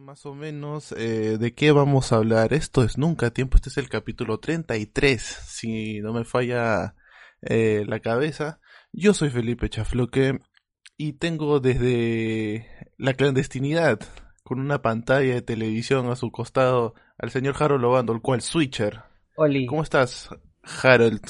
más o menos eh, de qué vamos a hablar. Esto es Nunca Tiempo, este es el capítulo 33, si no me falla eh, la cabeza. Yo soy Felipe Chafloque y tengo desde la clandestinidad, con una pantalla de televisión a su costado, al señor Harold Lobando, el cual Switcher. Oli, ¿Cómo estás, Harold?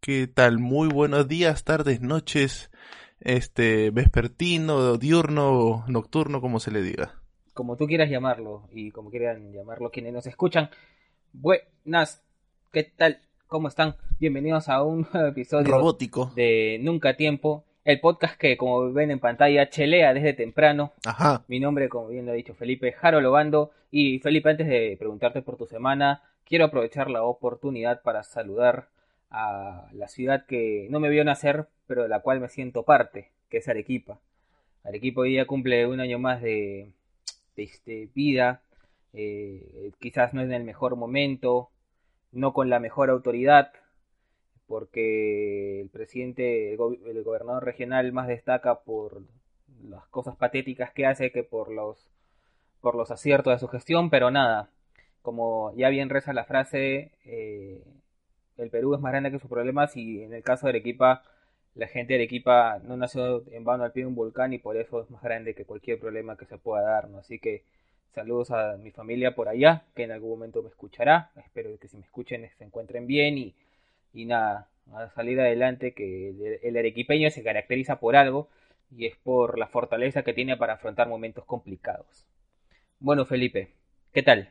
¿Qué tal? Muy buenos días, tardes, noches, este, vespertino, diurno, nocturno, como se le diga. Como tú quieras llamarlo y como quieran llamarlo quienes nos escuchan. Buenas, ¿qué tal? ¿Cómo están? Bienvenidos a un nuevo episodio Robótico. de Nunca Tiempo, el podcast que como ven en pantalla chelea desde temprano. Ajá. Mi nombre, como bien lo ha dicho Felipe, Jaro Lobando. Y Felipe, antes de preguntarte por tu semana, quiero aprovechar la oportunidad para saludar a la ciudad que no me vio nacer, pero de la cual me siento parte, que es Arequipa. Arequipa hoy día cumple un año más de, de, este, vida, eh, quizás no en el mejor momento, no con la mejor autoridad, porque el presidente, el, el gobernador regional más destaca por las cosas patéticas que hace que por los por los aciertos de su gestión, pero nada, como ya bien reza la frase, eh, el Perú es más grande que sus problemas y en el caso de Arequipa, la gente de Arequipa no nació en vano al pie de un volcán y por eso es más grande que cualquier problema que se pueda dar. Así que saludos a mi familia por allá, que en algún momento me escuchará, espero que si me escuchen se encuentren bien y, y nada, a salir adelante, que el, el arequipeño se caracteriza por algo y es por la fortaleza que tiene para afrontar momentos complicados. Bueno, Felipe, ¿qué tal?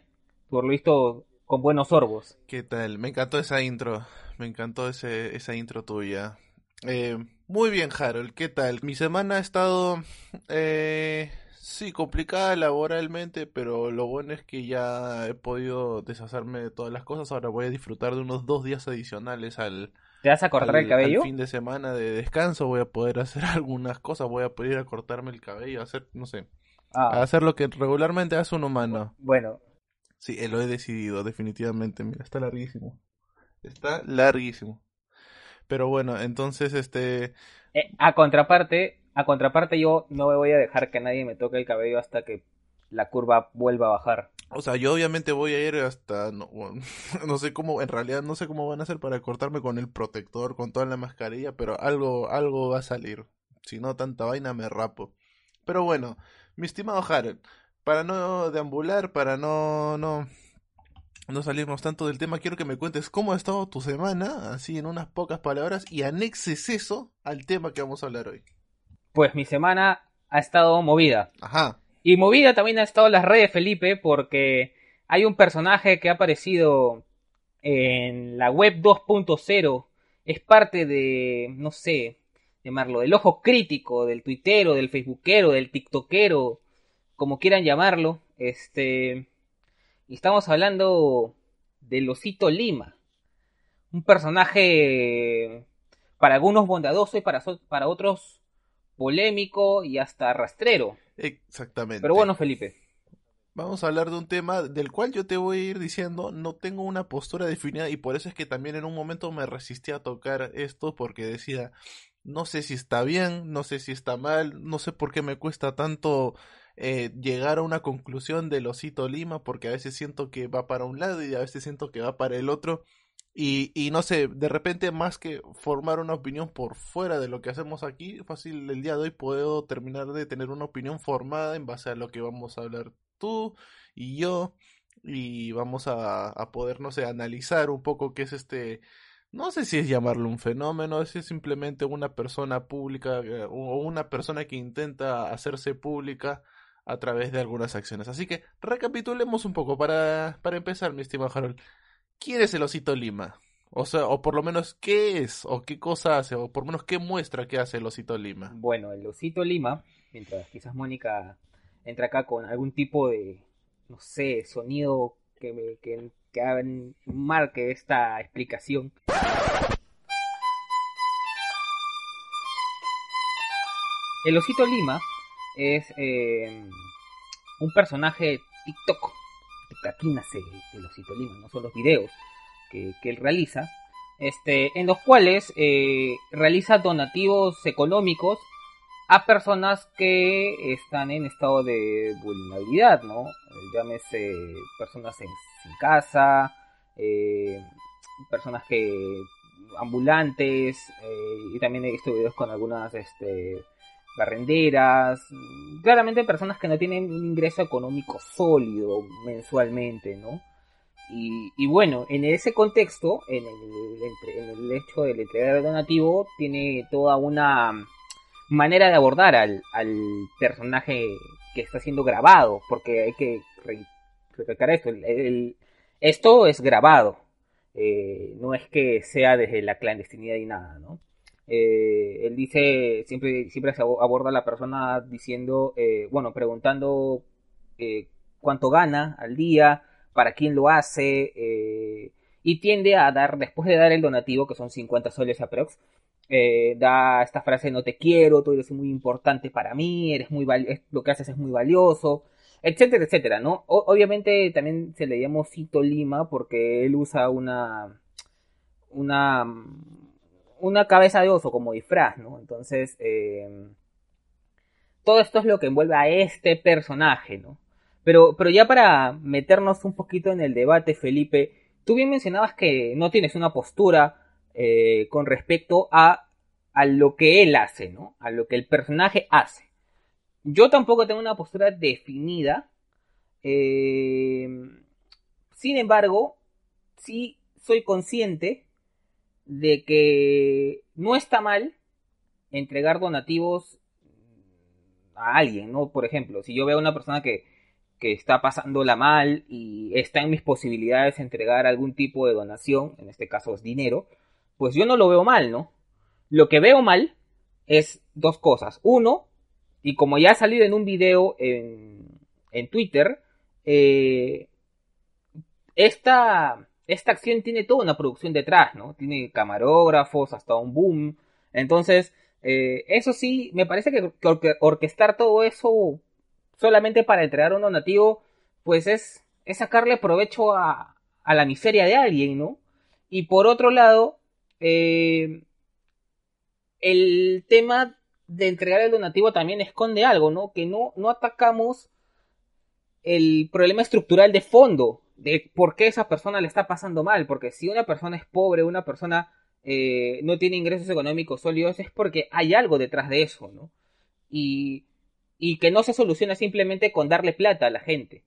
Por lo visto, con buenos sorbos. ¿Qué tal? Me encantó esa intro. Me encantó ese, esa intro tuya. Eh, muy bien, Harold. ¿Qué tal? Mi semana ha estado, eh, sí, complicada laboralmente, pero lo bueno es que ya he podido deshacerme de todas las cosas. Ahora voy a disfrutar de unos dos días adicionales al, ¿Te vas a cortar al- el cabello? al fin de semana de descanso. Voy a poder hacer algunas cosas. Voy a poder ir a cortarme el cabello, hacer, no sé, a Ah, hacer lo que regularmente hace un humano. bueno, Sí, eh, lo he decidido, definitivamente. Mira, está larguísimo. Está larguísimo. Pero bueno, entonces, este... eh, a contraparte, a contraparte yo no voy a dejar que nadie me toque el cabello hasta que la curva vuelva a bajar. O sea, yo obviamente voy a ir hasta... No, no sé cómo, en realidad no sé cómo van a hacer para cortarme con el protector, con toda la mascarilla, pero algo, algo va a salir. Si no, tanta vaina me rapo. Pero bueno, mi estimado Harold, para no deambular, para no, no, no salirnos tanto del tema, quiero que me cuentes cómo ha estado tu semana, así en unas pocas palabras, y anexes eso al tema que vamos a hablar hoy. Pues mi semana ha estado movida. Ajá. Y movida también ha estado las redes, Felipe, porque hay un personaje que ha aparecido en la web 2.0. Es parte de, no sé, llamarlo, del ojo crítico, del tuitero, del facebookero, del tiktokero, como quieran llamarlo. Este. Y estamos hablando del Osito Lima. Un personaje para algunos bondadoso y para, so- para otros polémico y hasta rastrero. Exactamente. Pero bueno, Felipe. Vamos a hablar de un tema del cual yo te voy a ir diciendo, no tengo una postura definida y por eso es que también en un momento me resistí a tocar esto porque decía, no sé si está bien, no sé si está mal, no sé por qué me cuesta tanto eh, llegar a una conclusión del osito Lima porque a veces siento que va para un lado y a veces siento que va para el otro. Y, y no sé, de repente más que formar una opinión por fuera de lo que hacemos aquí, fácil el día de hoy puedo terminar de tener una opinión formada en base a lo que vamos a hablar tú y yo y vamos a, a poder, no sé, analizar un poco qué es este, no sé si es llamarlo un fenómeno, si es simplemente una persona pública eh, o una persona que intenta hacerse pública a través de algunas acciones. Así que recapitulemos un poco para, para empezar, mi estimado Harold. ¿Quién es el osito Lima? O sea, o por lo menos qué es, o qué cosa hace, o por lo menos qué muestra que hace el osito Lima. Bueno, el osito Lima mientras quizás Mónica entra acá con algún tipo de, no sé, sonido que, me, que, que marque esta explicación. El osito Lima es eh, un personaje de TikTok. Aquí nace el osito Lima, no son los videos que, él realiza, este, en los cuales eh, realiza donativos económicos a personas que están en estado de vulnerabilidad, ¿no? Llámese personas en, sin casa, eh, personas que ambulantes, y también he visto videos con algunas este, barrenderas, claramente personas que no tienen un ingreso económico sólido mensualmente, ¿no? Y, bueno, en ese contexto, en el, el hecho del entregar donativo, tiene toda una manera de abordar al, personaje que está siendo grabado, porque hay que recalcar esto, esto es grabado, eh, no es que sea desde la clandestinidad y nada, ¿no? Eh, él dice, siempre, siempre se aborda a la persona diciendo, eh, bueno, preguntando eh, cuánto gana al día, para quién lo hace, y tiende a dar, después de dar el donativo, que son 50 soles aprox, da esta frase, no te quiero, tú eres muy importante para mí, eres muy lo que haces es muy valioso, etcétera, etcétera, ¿no? obviamente también se le llama Cito Lima porque él usa una una una cabeza de oso como disfraz, ¿no? Entonces, eh, todo esto es lo que envuelve a este personaje, ¿no? Pero, pero ya para meternos un poquito en el debate, Felipe, tú bien mencionabas que no tienes una postura eh, con respecto a, a lo que él hace, ¿no? A lo que el personaje hace. Yo tampoco tengo una postura definida. Eh, sin embargo, sí soy consciente de que no está mal entregar donativos a alguien, ¿no? Por ejemplo, si yo veo a una persona que, que está pasándola mal y está en mis posibilidades de entregar algún tipo de donación, en este caso es dinero, pues yo no lo veo mal, ¿no? Lo que veo mal es dos cosas. Uno, y como ya ha salido en un video en, en Twitter, eh, esta esta acción tiene toda una producción detrás, ¿no? Tiene camarógrafos, hasta un boom. Entonces, eh, eso sí, me parece que, orquestar todo eso solamente para entregar un donativo, pues es, es sacarle provecho a, la miseria de alguien, ¿no? Y por otro lado, eh, el tema de entregar el donativo también esconde algo, ¿no? Que no, no atacamos el problema estructural de fondo de por qué esa persona le está pasando mal, porque si una persona es pobre, una persona eh, no tiene ingresos económicos sólidos, es porque hay algo detrás de eso, ¿no? Y, y que no se soluciona simplemente con darle plata a la gente.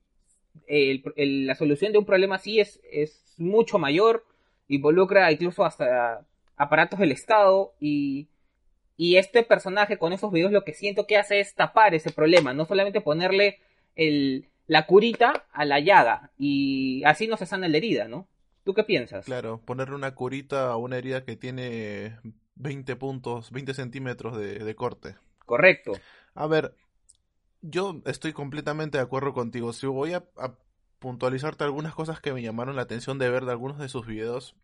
la solución de un problema así es, es mucho mayor, involucra incluso hasta aparatos del Estado y, y este personaje con esos videos lo que siento que hace es tapar ese problema, no solamente ponerle el, la curita a la llaga y así no se sana la herida, ¿no? ¿Tú qué piensas? Claro, ponerle una curita a una herida que tiene 20 puntos, 20 centímetros de, corte. Correcto. A ver, yo estoy completamente de acuerdo contigo. Si voy a, a, puntualizarte algunas cosas que me llamaron la atención de ver de algunos de sus videos,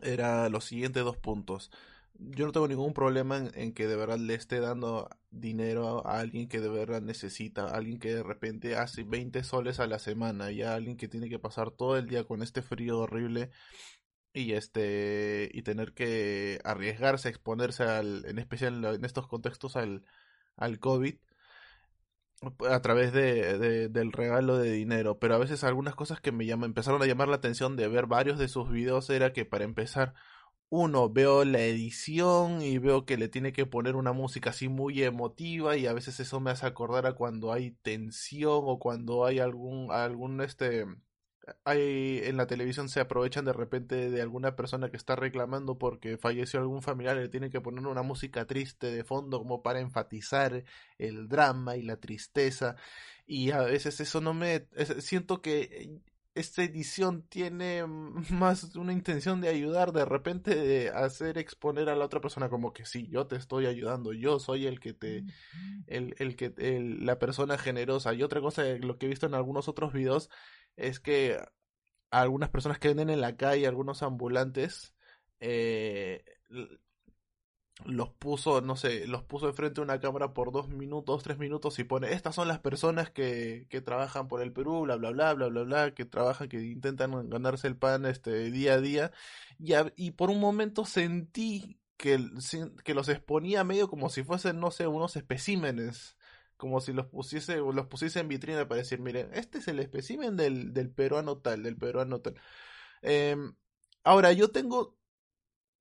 era los siguientes dos puntos yo no tengo ningún problema en, que de verdad le esté dando dinero a alguien que de verdad necesita, a alguien que de repente hace 20 soles a la semana y a alguien que tiene que pasar todo el día con este frío horrible y este y tener que arriesgarse, exponerse al, en especial en estos contextos al, al COVID a través de, del regalo de dinero, pero a veces algunas cosas que me llaman, empezaron a llamar la atención de ver varios de sus videos era que para empezar uno, veo la edición y veo que le tiene que poner una música así muy emotiva y a veces eso me hace acordar a cuando hay tensión o cuando hay algún, algún este, hay, en la televisión se aprovechan de repente de alguna persona que está reclamando porque falleció algún familiar le tienen que poner una música triste de fondo como para enfatizar el drama y la tristeza. Y a veces eso no me, siento que esta edición tiene más una intención de ayudar, de repente de hacer exponer a la otra persona como que sí, yo te estoy ayudando, yo soy el que te, el, el que, el, la persona generosa. Y otra cosa, lo que he visto en algunos otros videos, es que algunas personas que venden en la calle, algunos ambulantes, eh, los puso, no sé, los puso enfrente de una cámara por dos minutos, tres minutos y pone, estas son las personas que, que trabajan por el Perú, bla, bla, bla, bla, bla, bla, que trabajan, que intentan ganarse el pan este día a día. Y, y por un momento sentí que, que los exponía medio como si fuesen, no sé, unos especímenes. Como si los pusiese, los pusiese en vitrina para decir, miren, este es el espécimen del, del peruano tal, del peruano tal. Em, ahora, yo tengo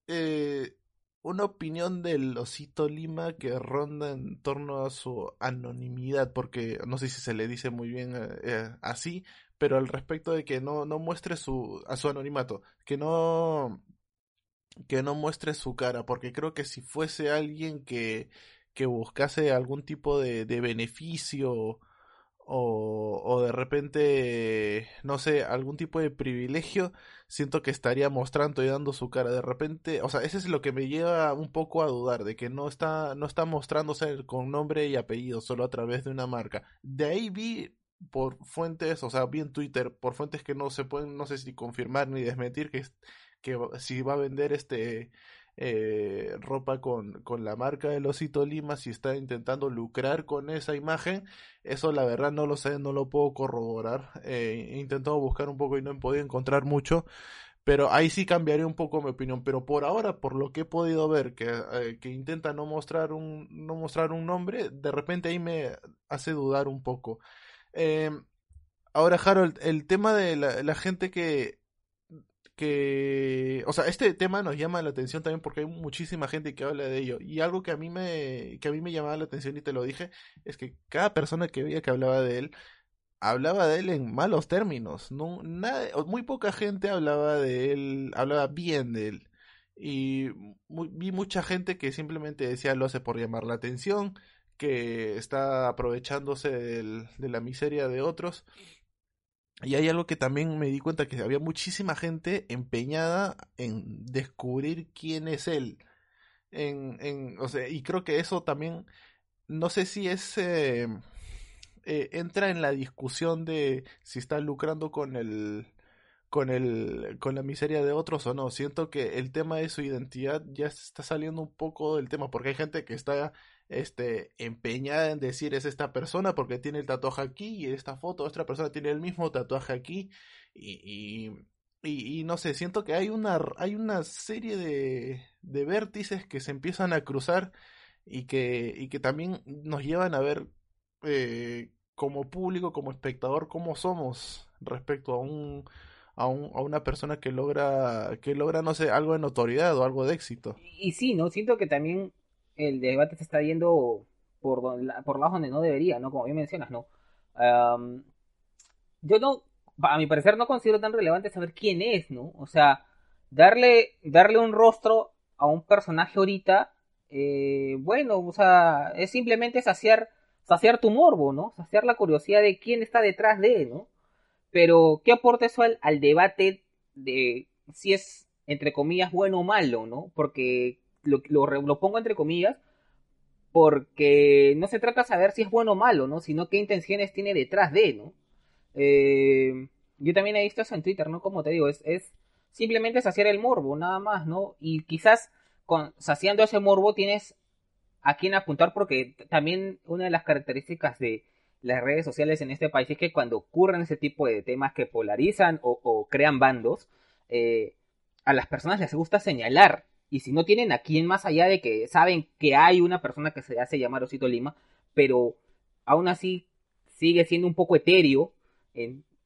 eh, una opinión del osito Lima que ronda en torno a su anonimidad, porque no sé si se le dice muy bien eh, eh, así, pero al respecto de que no, no muestre su, a su anonimato, que no, que no muestre su cara, porque creo que si fuese alguien que, que buscase algún tipo de, de beneficio o, o de repente, no sé, algún tipo de privilegio, siento que estaría mostrando y dando su cara. De repente, o sea, ese es lo que me lleva un poco a dudar, de que no está, no está mostrándose con nombre y apellido, solo a través de una marca. De ahí vi por fuentes, o sea, vi en Twitter, por fuentes que no se pueden, no sé si confirmar ni desmentir, que, que si va a vender este eh, ropa con, con la marca del Osito Lima, si está intentando lucrar con esa imagen, eso la verdad no lo sé, no lo puedo corroborar. Eh, he intentado buscar un poco y no he podido encontrar mucho. Pero ahí sí cambiaría un poco mi opinión. Pero por ahora, por lo que he podido ver, que, eh, que intenta no mostrar un, no mostrar un nombre, de repente ahí me hace dudar un poco. Ahora, Harold, el tema de la gente que que, o sea, este tema nos llama la atención también porque hay muchísima gente que habla de ello. Y algo que a mí me, que a mí me llamaba la atención y te lo dije, es que cada persona que veía que hablaba de él, hablaba de él en malos términos. No, nada, muy poca gente hablaba de él, hablaba bien de él. Y vi mucha gente que simplemente decía lo hace por llamar la atención, que está aprovechándose de la miseria de otros. Y hay algo que también me di cuenta que había muchísima gente empeñada en descubrir quién es él. En, en, o sea, y creo que eso también, no sé si es, eh, eh, entra en la discusión de si está lucrando con el, con el, con la miseria de otros o no. Siento que el tema de su identidad ya está saliendo un poco del tema, porque hay gente que está este, empeñada en decir es esta persona porque tiene el tatuaje aquí y esta foto, otra persona tiene el mismo tatuaje aquí y, y, y, no sé, siento que hay una, hay una serie de, de vértices que se empiezan a cruzar y que, y que también nos llevan a ver eh, como público, como espectador, cómo somos respecto a un, a, un, a una persona que logra, que logra, no sé, algo de notoriedad o algo de éxito. Y sí, ¿no? Siento que también el debate se está yendo por, por lados donde no debería, ¿no? Como bien mencionas, ¿no? yo no, a mi parecer no considero tan relevante saber quién es, ¿no? O sea, darle, darle un rostro a un personaje ahorita, eh, bueno, o sea, es simplemente saciar, saciar tu morbo, ¿no? Saciar la curiosidad de quién está detrás de, ¿no? Pero, ¿qué aporta eso al, al debate de si es, entre comillas, bueno o malo, ¿no? Porque lo, lo, pongo entre comillas, porque no se trata de saber si es bueno o malo, ¿no? Sino qué intenciones tiene detrás de, ¿no? Eh, yo también he visto eso en Twitter, ¿no? Como te digo, es, es simplemente saciar el morbo, nada más, ¿no? Y quizás con, saciando ese morbo tienes a quién apuntar, porque también una de las características de las redes sociales en este país es que cuando ocurren ese tipo de temas que polarizan o, crean bandos, eh, a las personas les gusta señalar y si no tienen a quién más allá de que saben que hay una persona que se hace llamar Osito Lima, pero aún así sigue siendo un poco etéreo,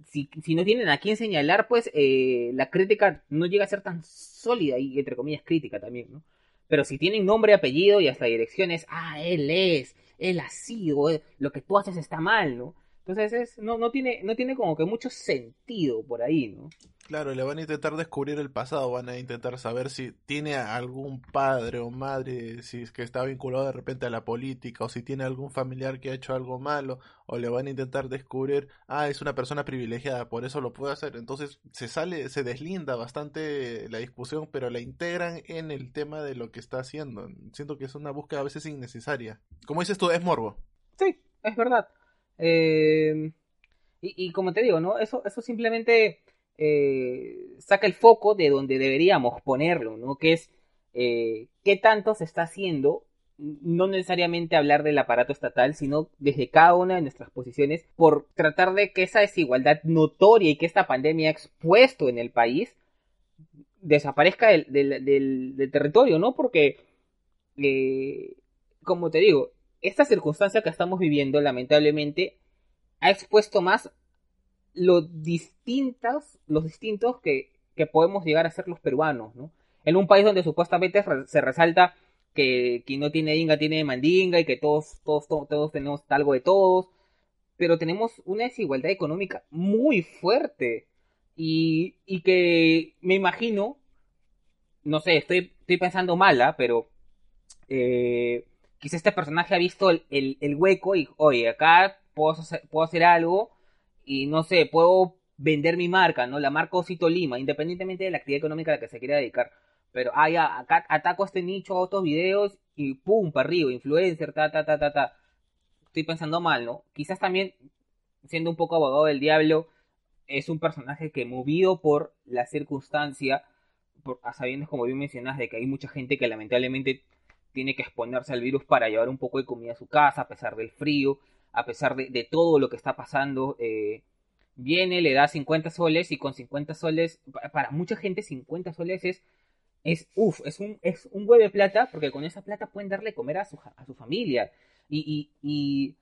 si, si, no tienen a quién señalar, pues eh, la crítica no llega a ser tan sólida y entre comillas crítica también, ¿no? Pero si tienen nombre, apellido y hasta direcciones, ah, él es, él ha sido, eh, lo que tú haces está mal, ¿no? Entonces es, no, no, tiene, no tiene como que mucho sentido por ahí, ¿no? Claro, le van a intentar descubrir el pasado, van a intentar saber si tiene algún padre o madre, si es que está vinculado de repente a la política, o si tiene algún familiar que ha hecho algo malo, o le van a intentar descubrir, ah, es una persona privilegiada, por eso lo puede hacer. Entonces se sale, se deslinda bastante la discusión, pero la integran en el tema de lo que está haciendo. Siento que es una búsqueda a veces innecesaria. Como dices tú, es morbo. Sí, es verdad. Eh, y, como te digo, ¿no? Eso, eso simplemente eh, saca el foco de donde deberíamos ponerlo, ¿no? Que es eh, qué tanto se está haciendo, no necesariamente hablar del aparato estatal, sino desde cada una de nuestras posiciones, por tratar de que esa desigualdad notoria y que esta pandemia ha expuesto en el país desaparezca del, del, del, territorio, ¿no? Porque, eh, como te digo, esta circunstancia que estamos viviendo, lamentablemente, ha expuesto más los distintos, los distintos que, que podemos llegar a ser los peruanos, ¿no? En un país donde supuestamente se resalta que quien no tiene inga tiene mandinga y que todos, todos, todos, todos tenemos algo de todos, pero tenemos una desigualdad económica muy fuerte y, y que me imagino, no sé, estoy, estoy pensando mala, pero eh, quizá este personaje ha visto el, el, hueco y, oye, acá puedo hacer, puedo hacer algo y no sé, puedo vender mi marca, ¿no? La marca Osito Lima, independientemente de la actividad económica a la que se quiera dedicar. Pero, ah, ya, acá ataco este nicho, otros videos y pum, para arriba, influencer, ta, ta, ta, ta, ta. Estoy pensando mal, ¿no? Quizás también, siendo un poco abogado del diablo, es un personaje que movido por la circunstancia, por, a como bien mencionas, de que hay mucha gente que lamentablemente tiene que exponerse al virus para llevar un poco de comida a su casa, a pesar del frío, a pesar de, todo lo que está pasando. Eh, viene, le da 50 soles y con 50 soles, para mucha gente 50 soles es, es uff, es un, es un huevo de plata, porque con esa plata pueden darle comer a su, a su familia. Y, y,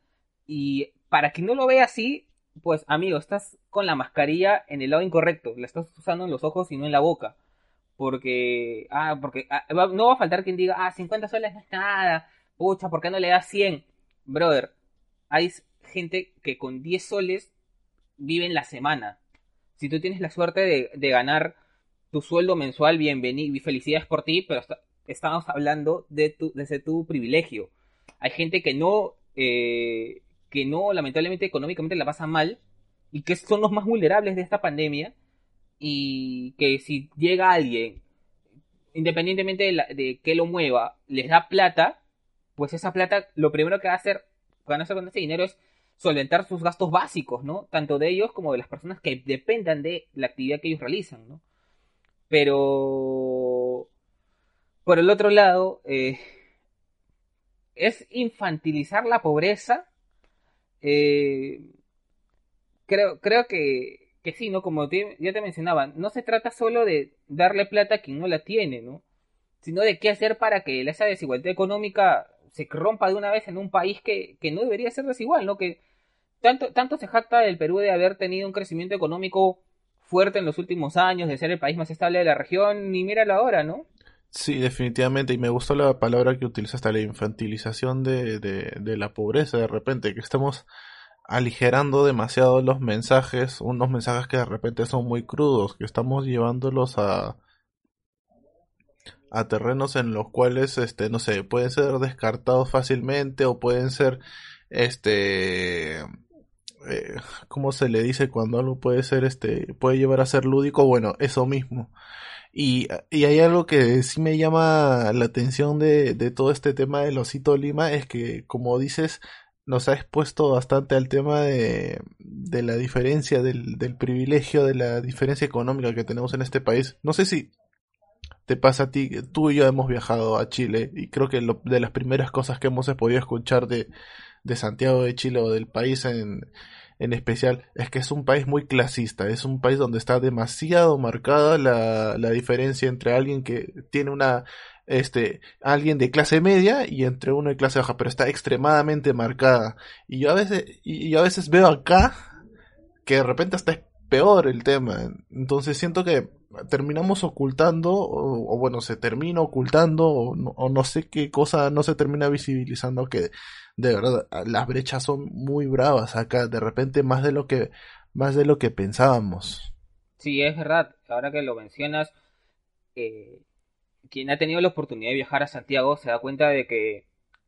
y, para quien no lo vea así, pues amigo, estás con la mascarilla en el lado incorrecto, la estás usando en los ojos y no en la boca. Porque, ah, porque ah, no va a faltar quien diga, ah, 50 soles no es nada, pucha, ¿por qué no le das 100? Brother, hay gente que con 10 soles vive en la semana. Si tú tienes la suerte de, ganar tu sueldo mensual, bienvenido y felicidades por ti, pero estamos hablando de tu, desde tu privilegio. Hay gente que no, eh, que no, lamentablemente, económicamente la pasa mal y que son los más vulnerables de esta pandemia y que si llega alguien, independientemente de, de, que lo mueva, les da plata, pues esa plata lo primero que va a hacer, van a hacer con ese dinero es solventar sus gastos básicos, ¿no? Tanto de ellos como de las personas que dependan de la actividad que ellos realizan, ¿no? Pero, por el otro lado, eh, es infantilizar la pobreza. Eh, creo, creo que que sí, ¿no? Como ya te mencionaba, no se trata solo de darle plata a quien no la tiene, ¿no? Sino de qué hacer para que esa desigualdad económica se rompa de una vez en un país que, que no debería ser desigual, ¿no? Que tanto, tanto se jacta del Perú de haber tenido un crecimiento económico fuerte en los últimos años, de ser el país más estable de la región, ni míralo ahora, ¿no? Sí, definitivamente, y me gustó la palabra que utilizaste, la infantilización de, de, de la pobreza, de repente, que estamos aligerando demasiado los mensajes, unos mensajes que de repente son muy crudos, que estamos llevándolos a a terrenos en los cuales este no sé, pueden ser descartados fácilmente o pueden ser este eh, ¿cómo se le dice cuando algo puede ser este puede llevar a ser lúdico? Bueno, eso mismo. Y, y hay algo que sí me llama la atención de, de todo este tema del osito Lima, es que como dices, nos ha expuesto bastante al tema de, de la diferencia del, del, privilegio, de la diferencia económica que tenemos en este país. No sé si te pasa a ti, tú y yo hemos viajado a Chile y creo que lo, de las primeras cosas que hemos podido escuchar de, de Santiago de Chile o del país en, en especial es que es un país muy clasista, es un país donde está demasiado marcada la, la diferencia entre alguien que tiene una este, alguien de clase media y entre uno de clase baja, pero está extremadamente marcada. Y yo a veces, y yo a veces veo acá que de repente hasta es peor el tema. Entonces siento que terminamos ocultando, o, bueno, se termina ocultando, o no, sé qué cosa no se termina visibilizando, que de verdad las brechas son muy bravas acá, de repente más de lo que, más de lo que pensábamos. Sí, es verdad, ahora que lo mencionas, eh, quien ha tenido la oportunidad de viajar a Santiago se da cuenta de que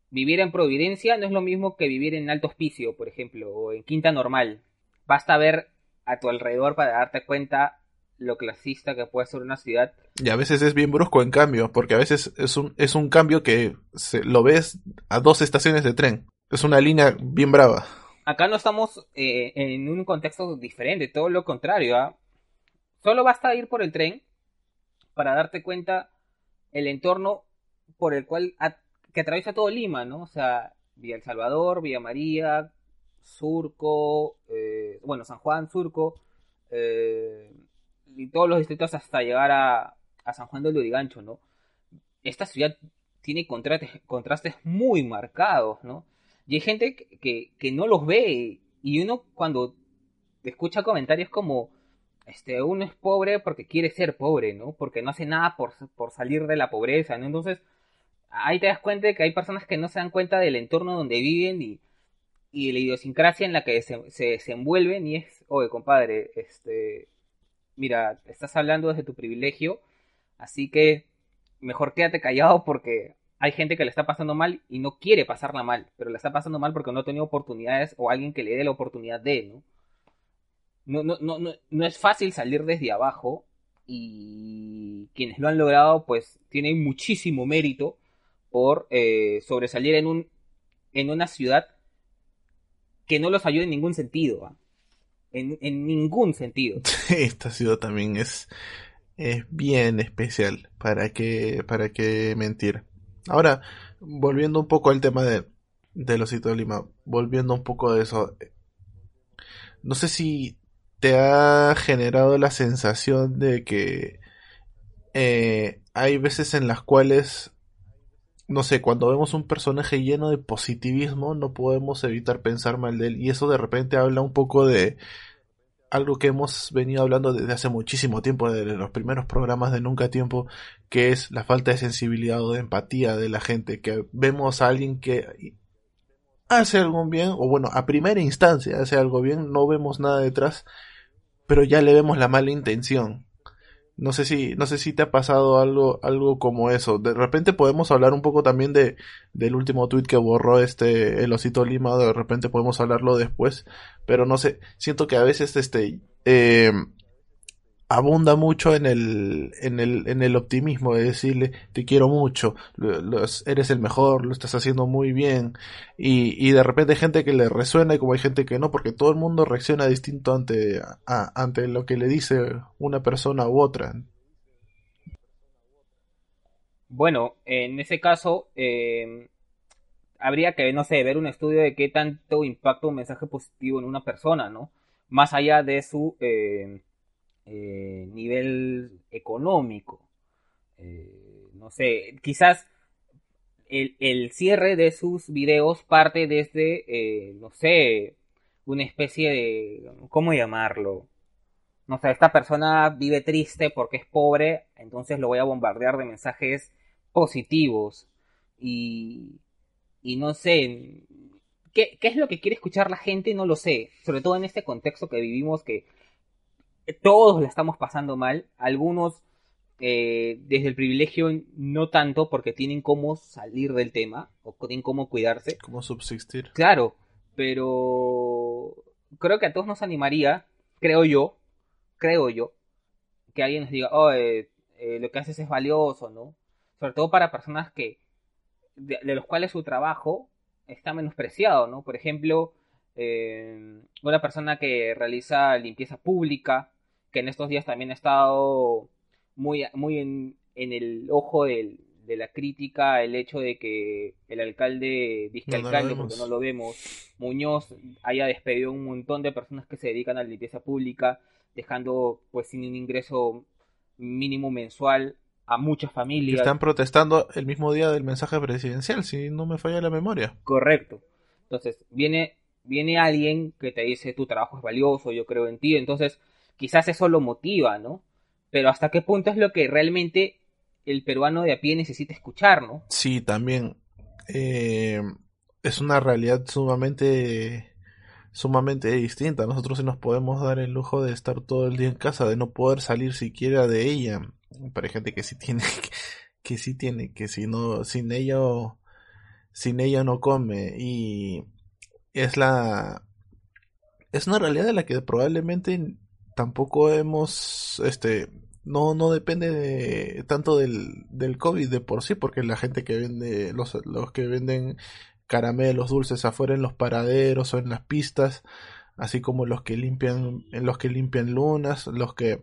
vivir en Providencia no es lo mismo que vivir en Alto Hospicio, por ejemplo, o en Quinta Normal. Basta ver a tu alrededor para darte cuenta lo clasista que puede ser una ciudad. Y a veces es bien brusco en cambio, porque a veces es un, es un cambio que se, lo ves a dos estaciones de tren. Es una línea bien brava. Acá no estamos eh, en un contexto diferente, todo lo contrario. ¿ah? Solo basta ir por el tren para darte cuenta el entorno por el cual que atraviesa todo Lima, ¿no? O sea, Villa El Salvador, Villa María, Surco, eh, bueno, San Juan, Surco, eh, y todos los distritos hasta llegar a, San Juan del Lurigancho, ¿no? Esta ciudad tiene contrastes, contrastes muy marcados, ¿no? Y hay gente que, que, no los ve y uno cuando escucha comentarios como este uno es pobre porque quiere ser pobre, ¿no? Porque no hace nada por, por salir de la pobreza, ¿no? Entonces, ahí te das cuenta de que hay personas que no se dan cuenta del entorno donde viven y, y la idiosincrasia en la que se, se desenvuelven y es, oye, compadre, este, mira, estás hablando desde tu privilegio, así que mejor quédate callado porque hay gente que le está pasando mal y no quiere pasarla mal, pero le está pasando mal porque no ha tenido oportunidades o alguien que le dé la oportunidad de, ¿no? No, no, no, no, es fácil salir desde abajo y quienes lo han logrado pues tienen muchísimo mérito por eh, sobresalir en, un, en una ciudad que no los ayuda en ningún sentido. ¿ah? En, ningún sentido. Esta ciudad también es, es bien especial. ¿Para qué, para qué mentir? Ahora, volviendo un poco al tema de, de los de Lima, volviendo un poco de eso. No sé si te ha generado la sensación de que eh, hay veces en las cuales no sé, cuando vemos un personaje lleno de positivismo, no podemos evitar pensar mal de él. Y eso de repente habla un poco de algo que hemos venido hablando desde hace muchísimo tiempo, de los primeros programas de Nunca Tiempo, que es la falta de sensibilidad o de empatía de la gente, que vemos a alguien que hace algo bien, o bueno, a primera instancia hace algo bien, no vemos nada detrás, pero ya le vemos la mala intención. No sé si, no sé si te ha pasado algo, algo como eso. De repente podemos hablar un poco también de, del último tweet que borró este, el osito Lima, de repente podemos hablarlo después, pero no sé, siento que a veces este, eh, abunda mucho en el, en el, en el optimismo de decirle te quiero mucho, eres el mejor, lo estás haciendo muy bien y, y de repente hay gente que le resuena y como hay gente que no, porque todo el mundo reacciona distinto ante, ante lo que le dice una persona u otra. Bueno, en ese caso eh, habría que, no sé, ver un estudio de qué tanto impacta un mensaje positivo en una persona, ¿no? Más allá de su... Eh, eh, nivel económico. Eh, no sé, quizás el, cierre de sus videos parte desde, eh, no sé, una especie de, ¿cómo llamarlo? No sé, esta persona vive triste porque es pobre, entonces lo voy a bombardear de mensajes positivos. Y, y no sé, ¿qué, ¿qué es lo que quiere escuchar la gente? No lo sé. Sobre todo en este contexto que vivimos que todos la estamos pasando mal, algunos eh, desde el privilegio no tanto porque tienen cómo salir del tema o tienen cómo cuidarse. Cómo subsistir. Claro, pero creo que a todos nos animaría, creo yo, creo yo, que alguien nos diga, oh, eh, lo que haces es valioso, ¿no? Sobre todo para personas que, de, los cuales su trabajo está menospreciado, ¿no? Por ejemplo, eh, una persona que realiza limpieza pública, que en estos días también ha estado muy, muy en, el ojo de la crítica el hecho de que el alcalde, disque alcalde, porque no lo vemos, Muñoz haya despedido un montón de personas que se dedican a la limpieza pública, dejando pues sin un ingreso mínimo mensual a muchas familias. están protestando el mismo día del mensaje presidencial, si no me falla la memoria. Correcto. Entonces, viene, viene alguien que te dice tu trabajo es valioso, yo creo en ti, entonces quizás eso lo motiva, ¿no? pero hasta qué punto es lo que realmente el peruano de a pie necesita escuchar, ¿no? Sí, también. Eh, es una realidad sumamente sumamente distinta. Nosotros sí nos podemos dar el lujo de estar todo el día en casa, de no poder salir siquiera de ella. Hay gente que sí tiene, que, sí tiene, que si no, sin ello, sin ella no come. Y es la, es una realidad de la que probablemente tampoco hemos, este, no, no depende de, tanto del, del COVID de por sí, porque la gente que vende, los, los que venden caramelos dulces afuera en los paraderos o en las pistas, así como los que limpian, en los que limpian lunas, los que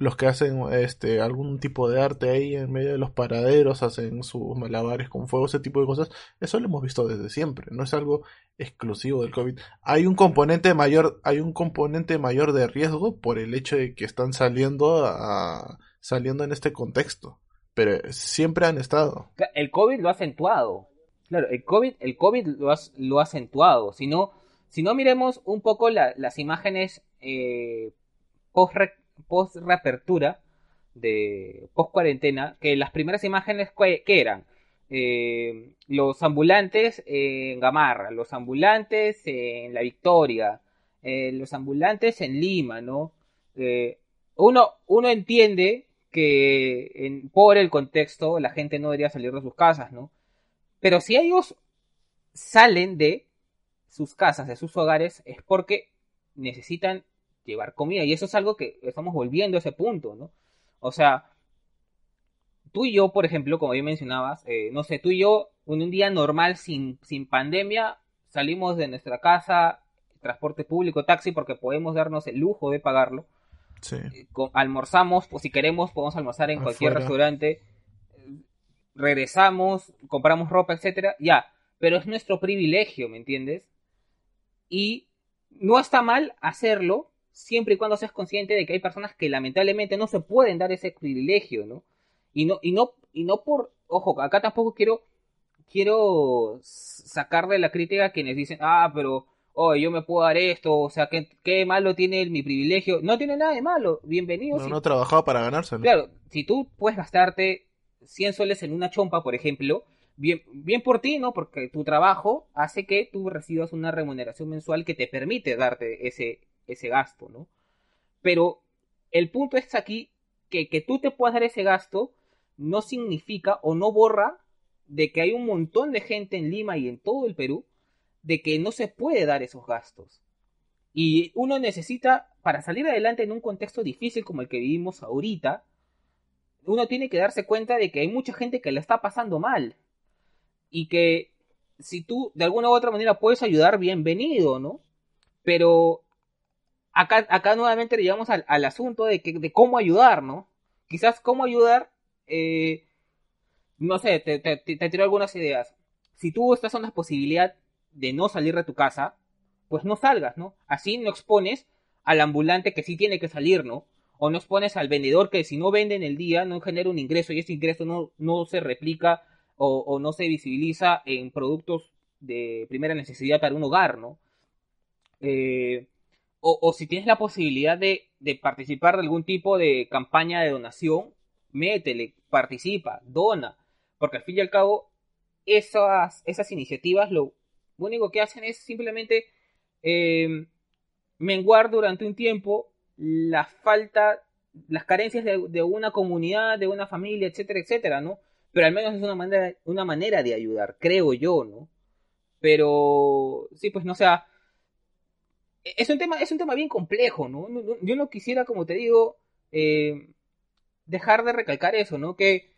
los que hacen este algún tipo de arte ahí en medio de los paraderos, hacen sus malabares con fuego, ese tipo de cosas, eso lo hemos visto desde siempre, no es algo exclusivo del COVID. Hay un componente mayor, hay un componente mayor de riesgo por el hecho de que están saliendo a, saliendo en este contexto, pero siempre han estado. El COVID lo ha acentuado. Claro, el COVID, el COVID lo, lo ha acentuado. Si no, si no miremos un poco las imágenes eh, post, post reapertura de post cuarentena, que las primeras imágenes ¿qué, eran? Eh, los ambulantes en Gamarra, los ambulantes en La Victoria, eh, los ambulantes en Lima, ¿no? uno, uno entiende que por el contexto la gente no debería salir de sus casas, ¿no? Pero si ellos salen de sus casas, de sus hogares, es porque necesitan llevar comida. Y eso es algo que estamos volviendo a ese punto, ¿no? O sea, tú y yo, por ejemplo, como bien mencionabas, eh, no sé, tú y yo, en un día normal, sin, sin pandemia, salimos de nuestra casa, transporte público, taxi, porque podemos darnos el lujo de pagarlo. Sí. Eh, almorzamos, pues si queremos, podemos almorzar en cualquier restaurante regresamos, compramos ropa, etcétera, ya, pero es nuestro privilegio, ¿me entiendes? Y no está mal hacerlo siempre y cuando seas consciente de que hay personas que lamentablemente no se pueden dar ese privilegio, ¿no? Y no y no y no por ojo, acá tampoco quiero quiero sacar de la crítica a quienes dicen, "Ah, pero oh, yo me puedo dar esto, o sea, ¿qué, qué malo tiene mi privilegio? No tiene nada de malo, bienvenido. No, no he trabajado para ganárselo. Claro, si tú puedes gastarte 100 soles en una chompa, por ejemplo, bien, bien por ti, ¿no? Porque tu trabajo hace que tú recibas una remuneración mensual que te permite darte ese, ese gasto, ¿no? Pero el punto es aquí que, que tú te puedas dar ese gasto no significa o no borra de que hay un montón de gente en Lima y en todo el Perú de que no se puede dar esos gastos. Y uno necesita, para salir adelante en un contexto difícil como el que vivimos ahorita, uno tiene que darse cuenta de que hay mucha gente que la está pasando mal. Y que si tú de alguna u otra manera puedes ayudar, bienvenido, ¿no? Pero acá, acá nuevamente llegamos al, asunto de, que, de cómo ayudar, ¿no? Quizás cómo ayudar, eh, no sé, te, te, tiro algunas ideas. Si tú estás en la posibilidad de no salir de tu casa, pues no salgas, ¿no? Así no expones al ambulante que sí tiene que salir, ¿no? o nos pones al vendedor que si no vende en el día no genera un ingreso y ese ingreso no, no se replica o, no se visibiliza en productos de primera necesidad para un hogar, ¿no? Eh, o, si tienes la posibilidad de, participar de algún tipo de campaña de donación, métele, participa, dona, porque al fin y al cabo esas, esas iniciativas lo único que hacen es simplemente eh, menguar durante un tiempo la falta, las carencias de, una comunidad, de una familia, etcétera, etcétera, ¿no? Pero al menos es una manera, una manera de ayudar, creo yo, ¿no? Pero, sí, pues no sea, es un tema, es un tema bien complejo, ¿no? Yo no quisiera, como te digo, eh, dejar de recalcar eso, ¿no? Que,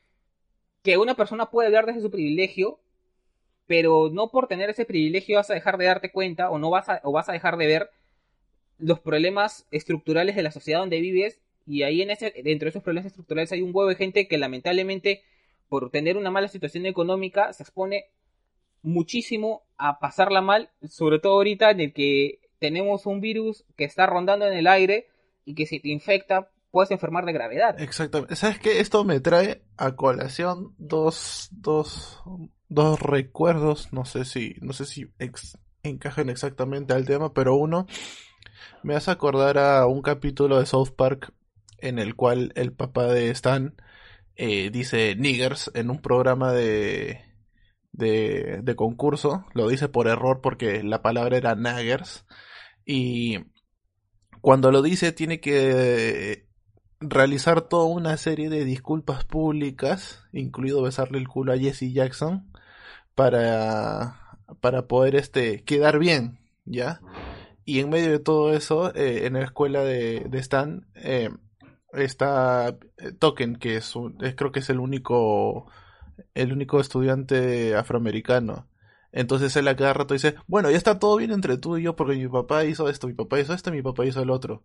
que una persona puede hablar desde su privilegio, pero no por tener ese privilegio vas a dejar de darte cuenta o no vas a, o vas a dejar de ver los problemas estructurales de la sociedad donde vives y ahí en ese, dentro de esos problemas estructurales hay un huevo de gente que lamentablemente por tener una mala situación económica se expone muchísimo a pasarla mal, sobre todo ahorita en el que tenemos un virus que está rondando en el aire y que si te infecta puedes enfermar de gravedad. Exactamente. ¿Sabes qué? Esto me trae a colación dos, dos, dos recuerdos, no sé si, no sé si encajan exactamente al tema, pero uno me hace acordar a un capítulo de South Park en el cual el papá de Stan eh, dice niggers en un programa de, de, de concurso, lo dice por error porque la palabra era naggers, y cuando lo dice tiene que realizar toda una serie de disculpas públicas, incluido besarle el culo a Jesse Jackson, para, para poder este, quedar bien, ¿ya? Y en medio de todo eso, eh, en la escuela de, Stan, eh, está Token, que es, un, creo que es el único, el único estudiante afroamericano. Entonces él a cada rato dice, bueno, ya está todo bien entre tú y yo porque mi papá hizo esto, mi papá hizo esto, mi papá hizo el otro.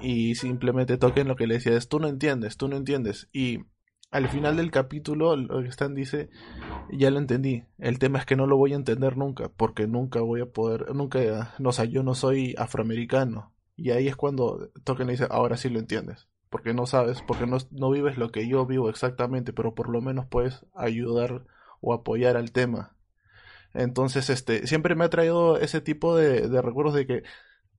Y simplemente Token lo que le decía es, tú no entiendes, tú no entiendes. Y al final del capítulo, lo que Stan dice, ya lo entendí. El tema es que no lo voy a entender nunca, porque nunca voy a poder, nunca, no sé, yo no soy afroamericano. Y ahí es cuando Token le dice, ahora sí lo entiendes. Porque no sabes, porque no, no vives lo que yo vivo exactamente, pero por lo menos puedes ayudar o apoyar al tema. Entonces, este, siempre me ha traído ese tipo de, recuerdos de que,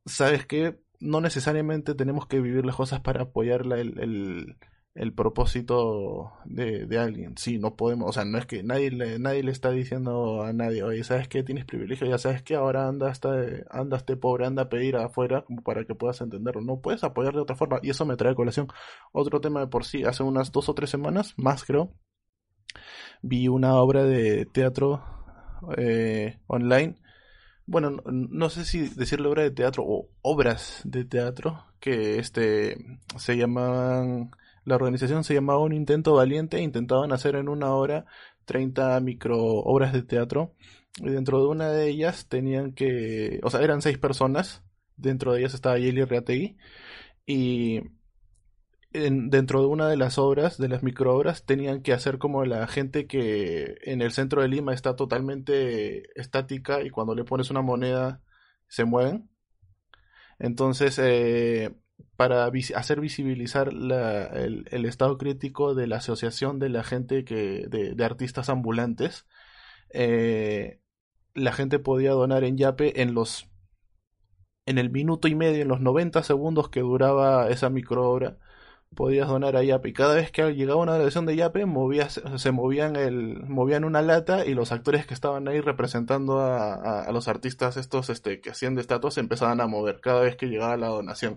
¿sabes qué? No necesariamente tenemos que vivir las cosas para apoyar el, el, el propósito de, de, alguien. Sí, no podemos, o sea, no es que nadie le, nadie le está diciendo a nadie, oye, ¿sabes qué? Tienes privilegio, ya sabes que ahora anda hasta, anda este pobre, anda a pedir afuera como para que puedas entenderlo. No puedes apoyar de otra forma. Y eso me trae a colación otro tema de por sí. Hace unas dos o tres semanas, más creo, vi una obra de teatro eh, online. Bueno, no, sé si decirle obra de teatro o obras de teatro que este se llamaban la organización se llamaba Un Intento Valiente intentaban hacer en una hora 30 micro obras de teatro y dentro de una de ellas tenían que, o sea, eran seis personas, dentro de ellas estaba Yeli Reategui y en, dentro de una de las obras, de las microobras, tenían que hacer como la gente que en el centro de Lima está totalmente estática y cuando le pones una moneda se mueven. Entonces, eh, para hacer visibilizar la, el, estado crítico de la asociación de la gente que, de, de artistas ambulantes, eh, la gente podía donar en Yape en los en el minuto y medio, en los 90 segundos que duraba esa microobra, podías donar a Yape. Y cada vez que llegaba una donación de Yape, movías, se movían, el, movían una lata y los actores que estaban ahí representando a, a, a los artistas estos este, que hacían de estatuas empezaban a mover cada vez que llegaba la donación.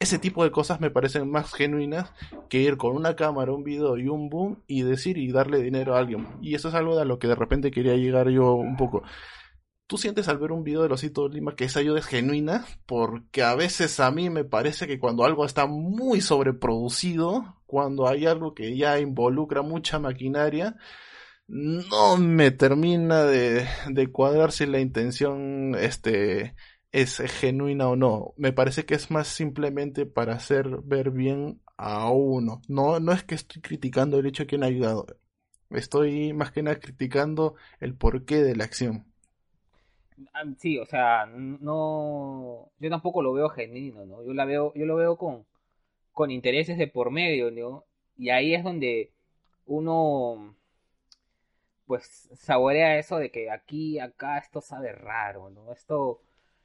Ese tipo de cosas me parecen más genuinas que ir con una cámara, un video y un boom y decir y darle dinero a alguien. Y eso es algo a lo que de repente quería llegar yo un poco tú sientes al ver un video de Losito Lima que esa ayuda es genuina, porque a veces a mí me parece que cuando algo está muy sobreproducido, cuando hay algo que ya involucra mucha maquinaria, no me termina de, cuadrar si la intención este, es genuina o no. Me parece que es más simplemente para hacer ver bien a uno. No, no es que estoy criticando el hecho de que han ayudado. Estoy más que nada criticando el porqué de la acción. Sí, o sea, no, yo tampoco lo veo genuino, ¿no? Yo la veo, yo lo veo con, con intereses de por medio, ¿no? Y ahí es donde uno, pues, saborea eso de que aquí, acá, esto sabe raro, ¿no? Esto,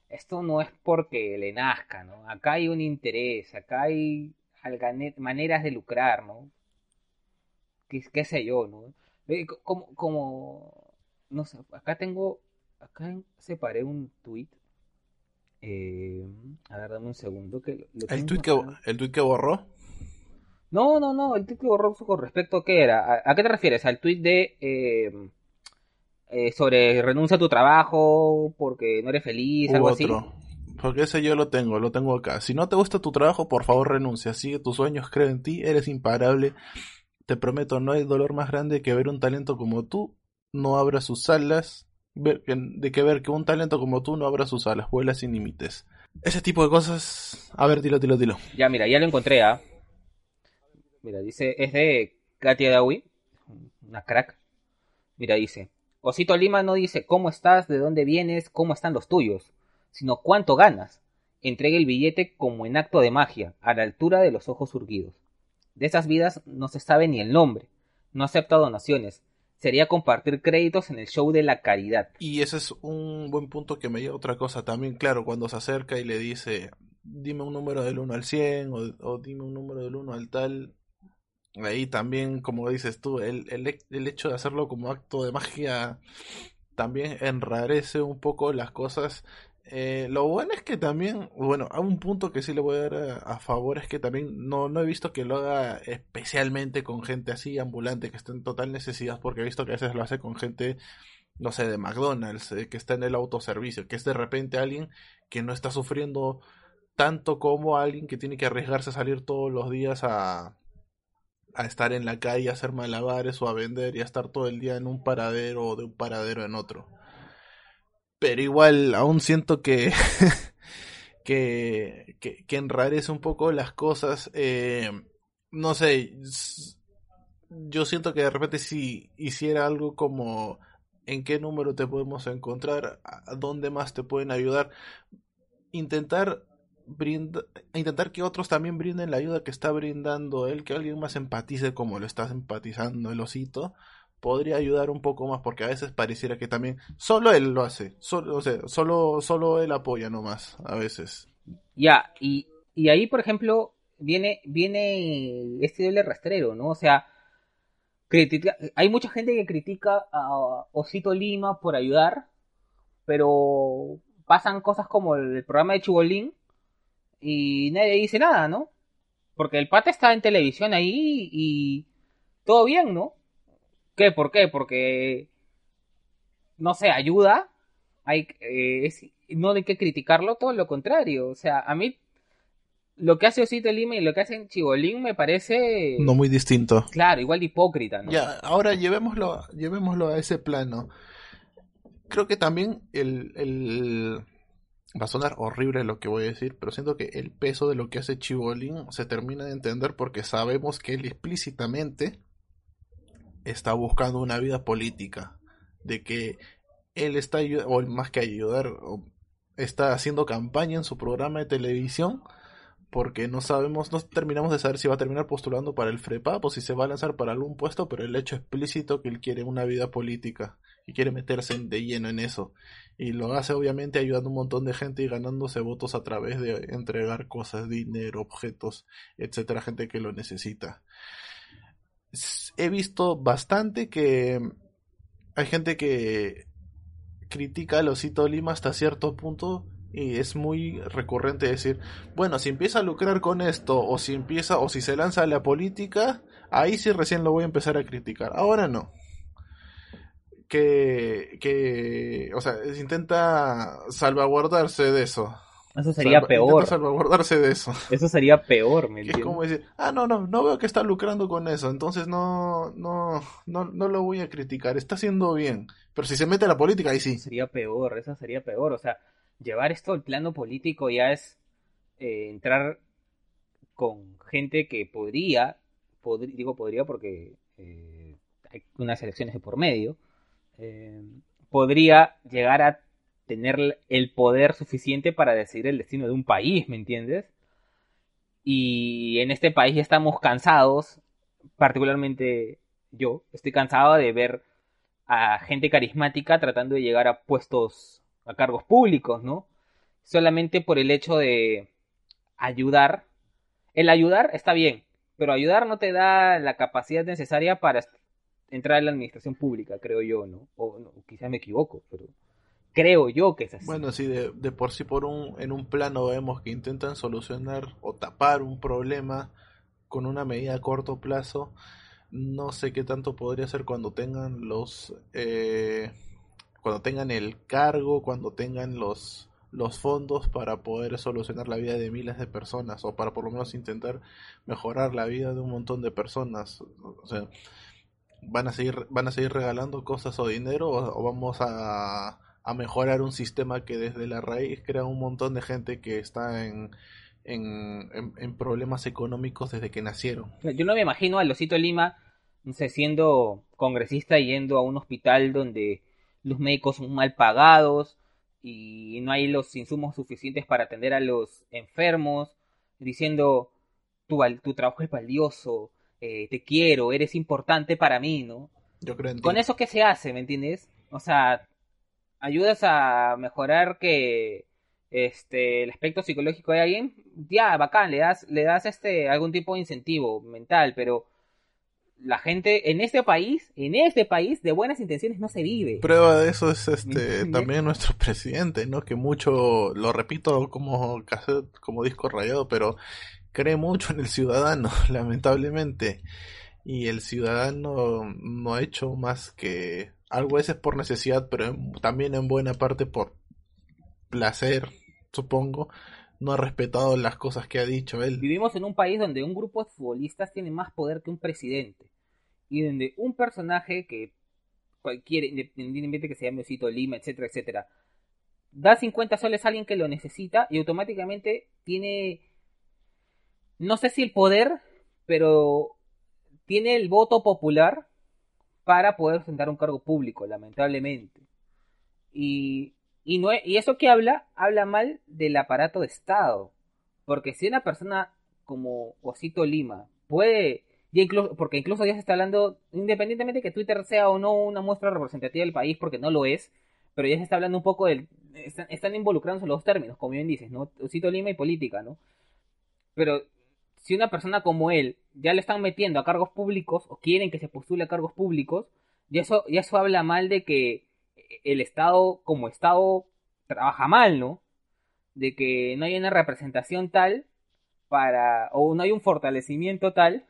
esto no es porque le nazca, ¿no? Acá hay un interés, acá hay maneras de lucrar, ¿no? ¿Qué, qué sé yo, ¿no? Como, como, no sé, acá tengo acá separé un tweet. Eh, a ver, dame un segundo. Que lo ¿El, tweet que, ¿El tweet que borró? No, no, no. El tweet que borró con respecto a qué era. ¿A, a qué te refieres? ¿Al tweet de. Eh, eh, sobre renuncia a tu trabajo porque no eres feliz, algo otro. así? Porque ese yo lo tengo, lo tengo acá. Si no te gusta tu trabajo, por favor renuncia. Sigue tus sueños, cree en ti, eres imparable. Te prometo, no hay dolor más grande que ver un talento como tú no abra sus alas de que ver que un talento como tú no abra sus alas, vuela sin límites. Ese tipo de cosas. A ver, tilo, tilo, tilo. Ya, mira, ya lo encontré, ¿ah? Mira, dice, es de Katia Dawi, una crack. Mira, dice, Osito Lima no dice cómo estás, de dónde vienes, cómo están los tuyos, sino cuánto ganas. Entrega el billete como en acto de magia, a la altura de los ojos surgidos. De esas vidas no se sabe ni el nombre, no acepta donaciones, sería compartir créditos en el show de la caridad. Y ese es un buen punto que me lleva otra cosa también, claro, cuando se acerca y le dice, dime un número del 1 al 100 o, o dime un número del 1 al tal. Ahí también, como dices tú, el, el, el hecho de hacerlo como acto de magia también enrarece un poco las cosas. Eh, lo bueno es que también, bueno, a un punto que sí le voy a dar a, favor es que también no, no he visto que lo haga especialmente con gente así ambulante que esté en total necesidad, porque he visto que a veces lo hace con gente, no sé, de McDonald's, eh, que está en el autoservicio, que es de repente alguien que no está sufriendo tanto como alguien que tiene que arriesgarse a salir todos los días a, a estar en la calle, a hacer malabares o a vender y a estar todo el día en un paradero o de un paradero en otro. Pero igual aún siento que, que, que, enrarece un poco las cosas. Eh, no sé, yo siento que de repente si hiciera algo como en qué número te podemos encontrar, a dónde más te pueden ayudar, intentar brinda, intentar que otros también brinden la ayuda que está brindando él, que alguien más empatice como lo está empatizando el osito, podría ayudar un poco más, porque a veces pareciera que también solo él lo hace, solo, o sea, solo, solo él apoya nomás, a veces. Ya, y, y ahí, por ejemplo, viene, viene este doble rastrero, ¿no? O sea, hay mucha gente que critica a Osito Lima por ayudar, pero pasan cosas como el programa de Chubolín, y nadie dice nada, ¿no? Porque el pata está en televisión ahí y todo bien, ¿no? ¿Qué? ¿Por qué? Porque no sé, ayuda. Hay, eh, es, no hay que criticarlo, todo lo contrario. O sea, a mí lo que hace Osito Lima y lo que hace Chibolín me parece... No muy distinto. Claro, igual de hipócrita, ¿no? Ya, ahora llevémoslo, llevémoslo a ese plano. Creo que también el, el, va a sonar horrible lo que voy a decir, pero siento que el peso de lo que hace Chibolín se termina de entender porque sabemos que él explícitamente está buscando una vida política, de que él está, o más que ayudar, está haciendo campaña en su programa de televisión porque no sabemos, no terminamos de saber si va a terminar postulando para el FREPAP o si se va a lanzar para algún puesto, pero el hecho explícito que él quiere una vida política y quiere meterse de lleno en eso. Y lo hace obviamente ayudando a un montón de gente y ganándose votos a través de entregar cosas, dinero, objetos, etcétera, gente que lo necesita. He visto bastante que hay gente que critica al Osito Lima hasta cierto punto y es muy recurrente decir, bueno, si empieza a lucrar con esto, o si empieza, o si se lanza a la política, ahí sí recién lo voy a empezar a criticar. Ahora no. Que, que, o sea, intenta salvaguardarse de eso. Eso sería Salva, peor. Intenta salvaguardarse de eso. Eso sería peor, ¿me es como decir, ah, no, no, no veo que está lucrando con eso, entonces no, no, no, no lo voy a criticar, está haciendo bien. Pero si se mete a la política, ahí sí. Eso sería peor, eso sería peor. O sea, llevar esto al plano político ya es eh, entrar con gente que podría, pod digo podría porque eh, hay unas elecciones de por medio, eh, podría llegar a tener el poder suficiente para decidir el destino de un país, ¿me entiendes? Y en este país estamos cansados, particularmente yo, estoy cansado de ver a gente carismática tratando de llegar a puestos, a cargos públicos, ¿no? Solamente por el hecho de ayudar. El ayudar está bien, pero ayudar no te da la capacidad necesaria para entrar en la administración pública, creo yo, ¿no? O no, quizás me equivoco, pero creo yo que es así. Bueno, sí, de, de, por sí por un, en un plano vemos que intentan solucionar o tapar un problema con una medida a corto plazo. No sé qué tanto podría ser cuando tengan los eh, cuando tengan el cargo, cuando tengan los los fondos para poder solucionar la vida de miles de personas o para por lo menos intentar mejorar la vida de un montón de personas. O sea, van a seguir van a seguir regalando cosas o dinero o, o vamos a a mejorar un sistema que desde la raíz crea un montón de gente que está en, en, en, en, problemas económicos desde que nacieron. Yo no me imagino a Losito Lima, no sé, siendo congresista yendo a un hospital donde los médicos son mal pagados y no hay los insumos suficientes para atender a los enfermos, diciendo tu, tu trabajo es valioso, eh, te quiero, eres importante para mí, ¿no? Yo creo en ti. Con eso qué se hace, ¿me entiendes? O sea, ayudas a mejorar que este, el aspecto psicológico de alguien, ya, bacán, le das, le das este, algún tipo de incentivo mental, pero la gente en este país, en este país, de buenas intenciones no se vive. Prueba de eso es este también nuestro presidente, ¿no? Que mucho, lo repito como como disco rayado, pero cree mucho en el ciudadano, lamentablemente. Y el ciudadano no ha hecho más que algo veces por necesidad, pero también en buena parte por placer, supongo, no ha respetado las cosas que ha dicho él. Vivimos en un país donde un grupo de futbolistas tiene más poder que un presidente. Y donde un personaje que cualquier, independientemente que se llame Osito Lima, etcétera, etcétera, da 50 soles a alguien que lo necesita y automáticamente tiene, no sé si el poder, pero tiene el voto popular para poder sentar un cargo público, lamentablemente. Y y, no, y eso que habla, habla mal del aparato de Estado. Porque si una persona como Osito Lima puede, incluso, porque incluso ya se está hablando, independientemente de que Twitter sea o no una muestra representativa del país, porque no lo es, pero ya se está hablando un poco del, están, están involucrándose los términos, como bien dices, ¿no? Osito Lima y política, ¿no? Pero si una persona como él ya le están metiendo a cargos públicos o quieren que se postule a cargos públicos, y eso, y eso habla mal de que el Estado como Estado trabaja mal, ¿no? De que no hay una representación tal para, o no hay un fortalecimiento tal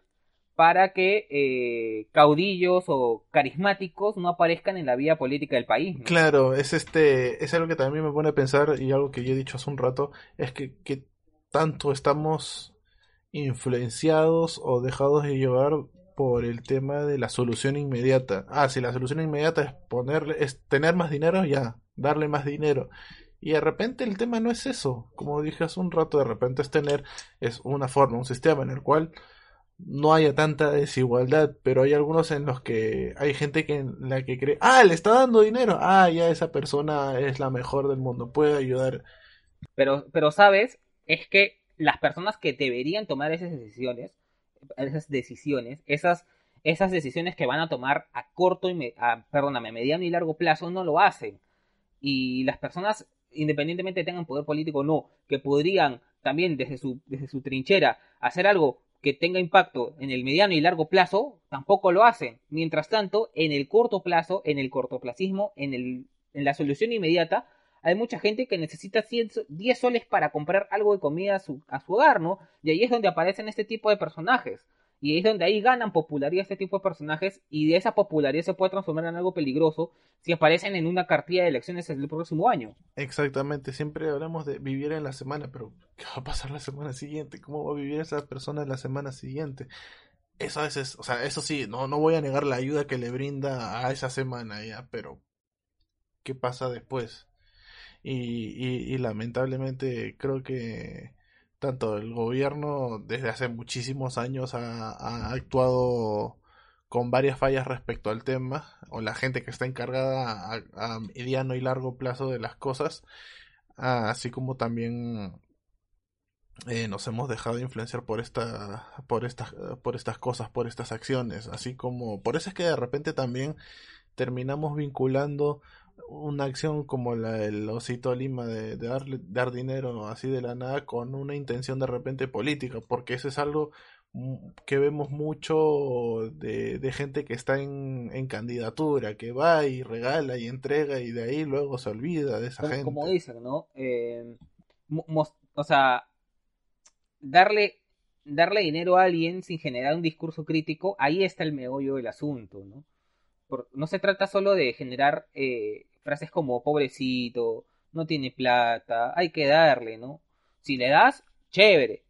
para que eh, caudillos o carismáticos no aparezcan en la vía política del país. Claro, es este, es algo que también me pone a pensar y algo que yo he dicho hace un rato, es que, que tanto estamos influenciados o dejados de llevar por el tema de la solución inmediata. Ah, si la solución inmediata es ponerle, es tener más dinero, ya, darle más dinero. Y de repente el tema no es eso. Como dije hace un rato, de repente es tener, es una forma, un sistema en el cual no haya tanta desigualdad, pero hay algunos en los que hay gente que en la que cree, ah, le está dando dinero, ah, ya esa persona es la mejor del mundo, puede ayudar. Pero, pero sabes, es que las personas que deberían tomar esas decisiones esas decisiones, esas, esas decisiones que van a tomar a corto y, a, perdóname, mediano y largo plazo no lo hacen. Y las personas, independientemente tengan poder político o no, que podrían también desde su, desde su trinchera hacer algo que tenga impacto en el mediano y largo plazo, tampoco lo hacen. Mientras tanto, en el corto plazo, en el cortoplacismo, en, el, en la solución inmediata, hay mucha gente que necesita 10 soles para comprar algo de comida a su, a su hogar, ¿no? Y ahí es donde aparecen este tipo de personajes. Y es donde ahí ganan popularidad este tipo de personajes y de esa popularidad se puede transformar en algo peligroso si aparecen en una cartilla de elecciones el próximo año. Exactamente, siempre hablamos de vivir en la semana, pero ¿qué va a pasar la semana siguiente? ¿Cómo va a vivir esa persona la semana siguiente? Eso a veces, o sea, eso sí, no, no voy a negar la ayuda que le brinda a esa semana ya, pero ¿qué pasa después? Y, lamentablemente creo que tanto el gobierno desde hace muchísimos años ha, actuado con varias fallas respecto al tema, o la gente que está encargada a, mediano y largo plazo de las cosas, así como también eh, nos hemos dejado influenciar por esta, por estas, por estas cosas, por estas acciones, así como por eso es que de repente también terminamos vinculando una acción como la del Osito Lima de, darle, dar dinero así de la nada con una intención de repente política, porque eso es algo que vemos mucho de, gente que está en, en, candidatura, que va y regala y entrega y de ahí luego se olvida de esa como, gente. Como dicen, ¿no? Eh, o sea, darle, darle dinero a alguien sin generar un discurso crítico, ahí está el meollo del asunto, ¿no? No se trata solo de generar eh, frases como pobrecito, no tiene plata, hay que darle, ¿no? Si le das, chévere.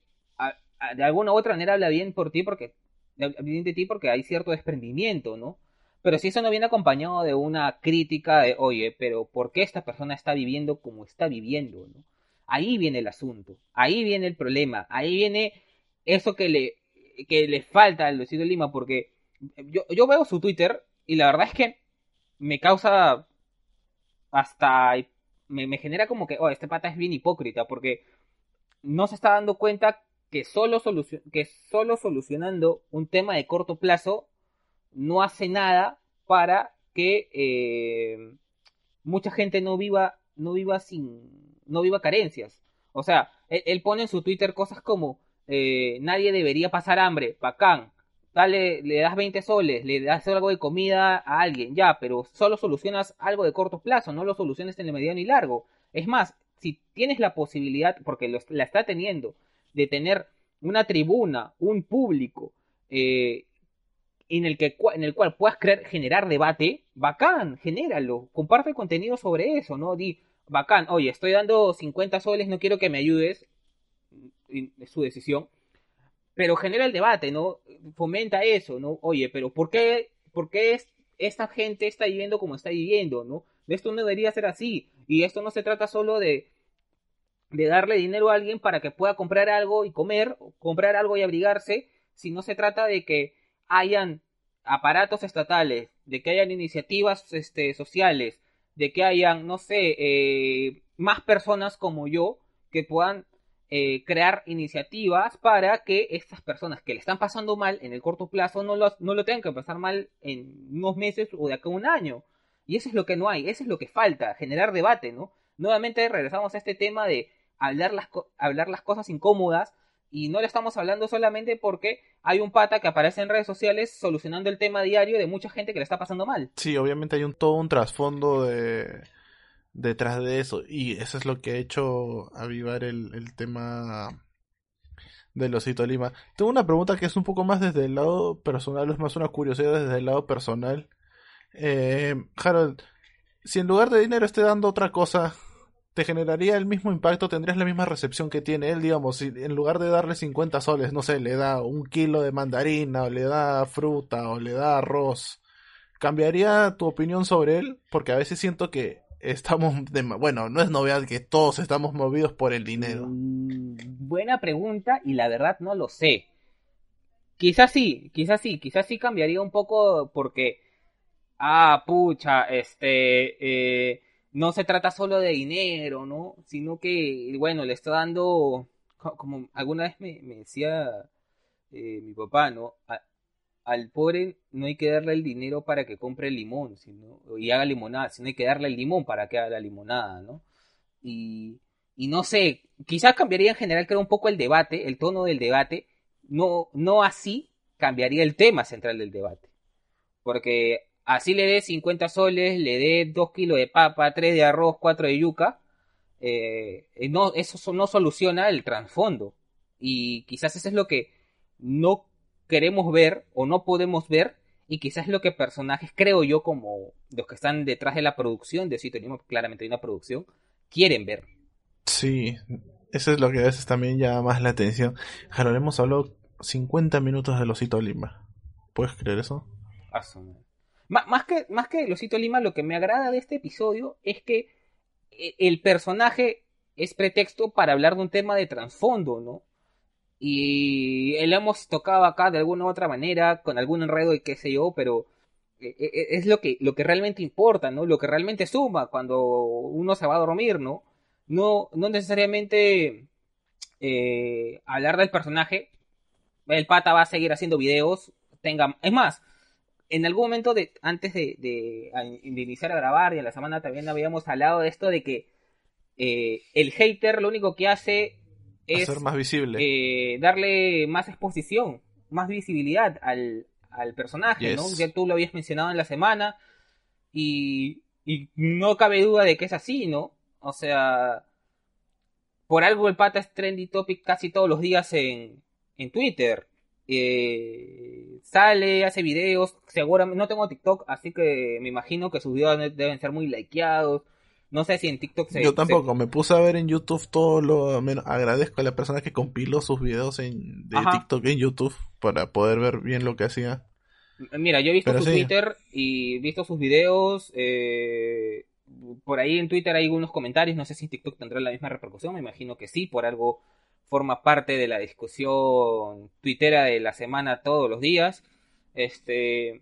de alguna u otra manera habla bien por ti porque bien de ti porque hay cierto desprendimiento, ¿no? Pero si eso no viene acompañado de una crítica de, oye, pero ¿por qué esta persona está viviendo como está viviendo, ¿no? Ahí viene el asunto, ahí viene el problema, ahí viene eso que le, que le falta al Lucido Lima, porque yo, yo veo su Twitter y la verdad es que me causa hasta... Me, genera como que, oh, este pata es bien hipócrita, porque no se está dando cuenta que solo, que solo solucionando un tema de corto plazo no hace nada para que eh, mucha gente no viva, no viva sin, no viva carencias. O sea, él, pone en su Twitter cosas como, eh, nadie debería pasar hambre, bacán, dale, le das 20 soles, le das algo de comida a alguien, ya, pero solo solucionas algo de corto plazo, no lo soluciones en el mediano y largo. Es más, si tienes la posibilidad, porque la está teniendo, de tener una tribuna, un público, eh, en el, que, en el cual puedas crear, generar debate, bacán, genéralo, comparte contenido sobre eso, ¿no? Di, bacán, oye, estoy dando 50 soles, no quiero que me ayudes, es su decisión, pero genera el debate, ¿no? Fomenta eso, ¿no? Oye, pero ¿por qué, por qué esta gente está viviendo como está viviendo, ¿no? Esto no debería ser así, y esto no se trata solo de, de darle dinero a alguien para que pueda comprar algo y comer, comprar algo y abrigarse, si no se trata de que hayan aparatos estatales, de que hayan iniciativas este, sociales, de que hayan, no sé, eh, más personas como yo que puedan eh, crear iniciativas para que estas personas que le están pasando mal en el corto plazo no lo, no lo tengan que pasar mal en unos meses o de acá a un año. Y eso es lo que no hay, eso es lo que falta, generar debate, ¿no? Nuevamente regresamos a este tema de hablar las, hablar las cosas incómodas y no le estamos hablando solamente porque hay un pata que aparece en redes sociales solucionando el tema diario de mucha gente que le está pasando mal. Sí, obviamente hay un todo un trasfondo de detrás de eso y eso es lo que ha hecho avivar el, el tema del osito Lima. Tengo una pregunta que es un poco más desde el lado personal, es más una curiosidad desde el lado personal. Eh, Harold, si en lugar de dinero esté dando otra cosa, te generaría el mismo impacto, tendrías la misma recepción que tiene él, digamos, si en lugar de darle 50 soles, no sé, le da un kilo de mandarina, o le da fruta, o le da arroz, ¿cambiaría tu opinión sobre él? Porque a veces siento que estamos, de, bueno, no es novedad que todos estamos movidos por el dinero. Mm, buena pregunta y la verdad no lo sé. Quizás sí, quizás sí, quizás sí cambiaría un poco porque, ah, pucha, este, eh, no se trata solo de dinero, ¿no? Sino que, bueno, le está dando, como alguna vez me, decía eh, mi papá, ¿no? Al pobre no hay que darle el dinero para que compre el limón sino, y haga limonada, sino hay que darle el limón para que haga la limonada, ¿no? Y, y no sé, quizás cambiaría en general, creo, un poco el debate, el tono del debate, no, no así cambiaría el tema central del debate. Porque así le dé 50 soles, le dé 2 kilos de papa, 3 de arroz, 4 de yuca, eh, no, eso no soluciona el trasfondo. Y quizás eso es lo que no queremos ver o no podemos ver y quizás lo que personajes, creo yo, como los que están detrás de la producción de Osito Lima, claramente hay una producción, quieren ver. Sí, eso es lo que a veces también llama más la atención. Harold, hemos hablado 50 minutos de Osito Lima. ¿Puedes creer eso? Más que, más que Losito Lima, lo que me agrada de este episodio es que eh, el personaje es pretexto para hablar de un tema de trasfondo, ¿no? Y lo hemos tocado acá de alguna u otra manera, con algún enredo y qué sé yo, pero eh, eh, es lo que, lo que realmente importa, ¿no? Lo que realmente suma cuando uno se va a dormir, ¿no? No, no necesariamente hablar del personaje. El pata va a seguir haciendo videos. Tenga, es más, en algún momento de antes de, iniciar a grabar y en la semana también habíamos hablado de esto de que eh, el hater lo único que hace es más visible. Eh, darle más exposición, más visibilidad al, personaje, ¿no? Ya tú lo habías mencionado en la semana y, y no cabe duda de que es así, ¿no? O sea, por algo el pata es trendy topic casi todos los días en, en Twitter. Eh, sale, hace videos, seguramente, no tengo TikTok, así que me imagino que sus videos deben ser muy likeados. No sé si en TikTok se... Yo tampoco, me puse a ver en YouTube todo lo... Menos, agradezco a la persona que compiló sus videos en, de TikTok en YouTube para poder ver bien lo que hacía. Mira, yo he visto su Twitter y he visto sus videos. Eh, por ahí en Twitter hay algunos comentarios. No sé si en TikTok tendrá la misma repercusión. Me imagino que sí, por algo forma parte de la discusión tuitera de la semana todos los días. Este,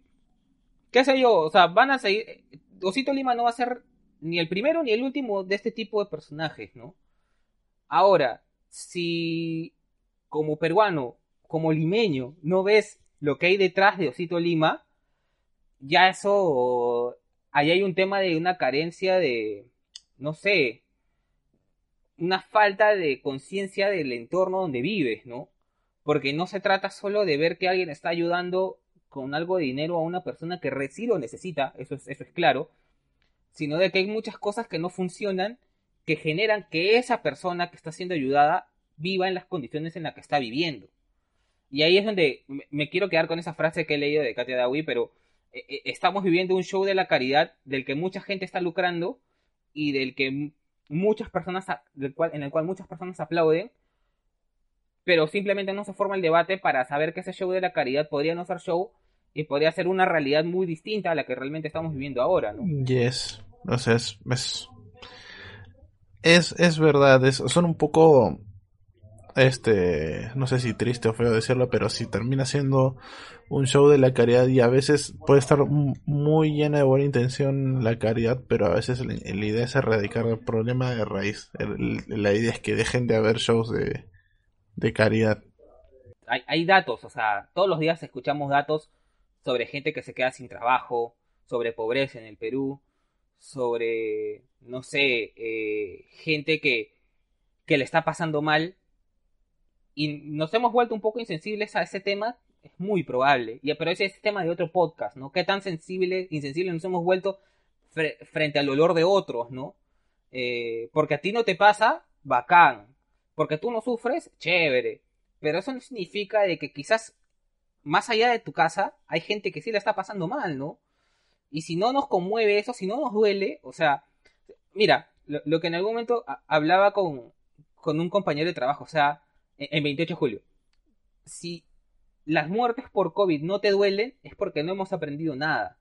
qué sé yo, o sea, van a seguir, Osito Lima no va a ser ni el primero ni el último de este tipo de personajes, ¿no? Ahora, si como peruano, como limeño, no ves lo que hay detrás de Osito Lima, ya eso, ahí hay un tema de una carencia de, no sé, una falta de conciencia del entorno donde vives, ¿no? Porque no se trata solo de ver que alguien está ayudando con algo de dinero a una persona que sí lo necesita, eso es, eso es claro, sino de que hay muchas cosas que no funcionan que generan que esa persona que está siendo ayudada viva en las condiciones en las que está viviendo. Y ahí es donde me quiero quedar con esa frase que he leído de Katia Dawi, pero eh, eh, estamos viviendo un show de la caridad del que mucha gente está lucrando y del que muchas personas, en el cual muchas personas aplauden, pero simplemente no se forma el debate para saber que ese show de la caridad podría no ser show y podría ser una realidad muy distinta a la que realmente estamos viviendo ahora, ¿no? Yes. O sea, es, es, es, verdad, es, son un poco este, no sé si triste o feo decirlo, pero si termina siendo un show de la caridad y a veces puede estar muy llena de buena intención la caridad, pero a veces la, idea es erradicar el problema de raíz. la idea es que dejen de haber shows de, de caridad. Hay, hay datos, o sea, todos los días escuchamos datos sobre gente que se queda sin trabajo, sobre pobreza en el Perú, sobre, no sé, eh, gente que, que le está pasando mal y nos hemos vuelto un poco insensibles a ese tema, es muy probable. Y, pero ese es tema de otro podcast, ¿no? ¿Qué tan sensibles, insensibles nos hemos vuelto frente al dolor de otros, ¿no? Eh, porque a ti no te pasa, bacán. Porque tú no sufres, chévere. Pero eso no significa de que quizás más allá de tu casa hay gente que sí la está pasando mal, ¿no? Y si no nos conmueve eso, si no nos duele, o sea, mira, lo, que en algún momento hablaba con, con un compañero de trabajo, o sea, en 28 de julio. Si las muertes por COVID no te duelen, es porque no hemos aprendido nada.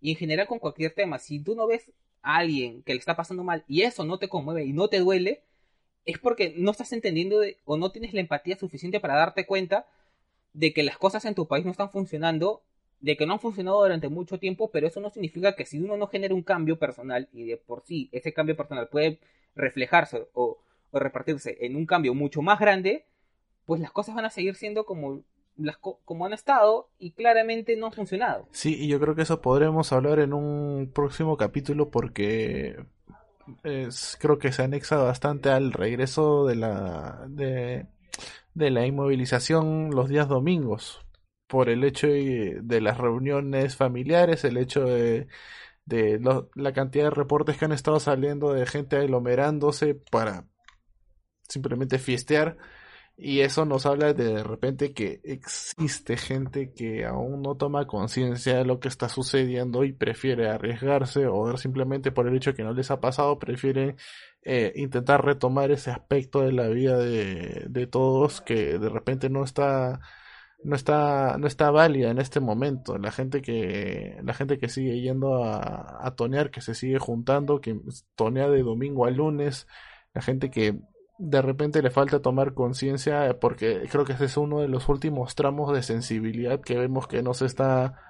Y en general con cualquier tema, si tú no ves a alguien que le está pasando mal y eso no te conmueve y no te duele, es porque no estás entendiendo o no tienes la empatía suficiente para darte cuenta de que las cosas en tu país no están funcionando, de que no han funcionado durante mucho tiempo, pero eso no significa que si uno no genera un cambio personal y de por sí ese cambio personal puede reflejarse o, repartirse en un cambio mucho más grande, pues las cosas van a seguir siendo como como han estado y claramente no han funcionado. Sí, y yo creo que eso podremos hablar en un próximo capítulo porque creo que se anexa bastante al regreso de la de, la inmovilización los días domingos por el hecho de, las reuniones familiares, el hecho de, de la cantidad de reportes que han estado saliendo de gente aglomerándose para simplemente fiestear. Y eso nos habla de, repente que existe gente que aún no toma conciencia de lo que está sucediendo y prefiere arriesgarse o simplemente por el hecho que no les ha pasado, prefiere eh, intentar retomar ese aspecto de la vida de, de todos que de repente no está no está no está válida en este momento. La gente que la gente que sigue yendo a, tonear que se sigue juntando que tonea de domingo a lunes. La gente que de repente le falta tomar conciencia porque creo que ese es uno de los últimos tramos de sensibilidad que vemos que nos está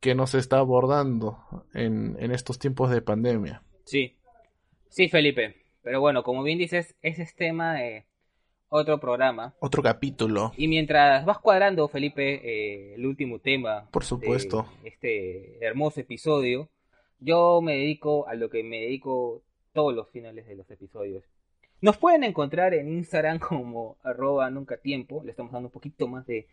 que nos está abordando en, en estos tiempos de pandemia. Sí, sí Felipe, pero bueno, como bien dices, ese es tema de otro programa. Otro capítulo. Y mientras vas cuadrando, Felipe, eh, el último tema. Por supuesto. este hermoso episodio, yo me dedico a lo que me dedico todos los finales de los episodios nos pueden encontrar en Instagram como arroba nunca tiempo. Le estamos dando un poquito más de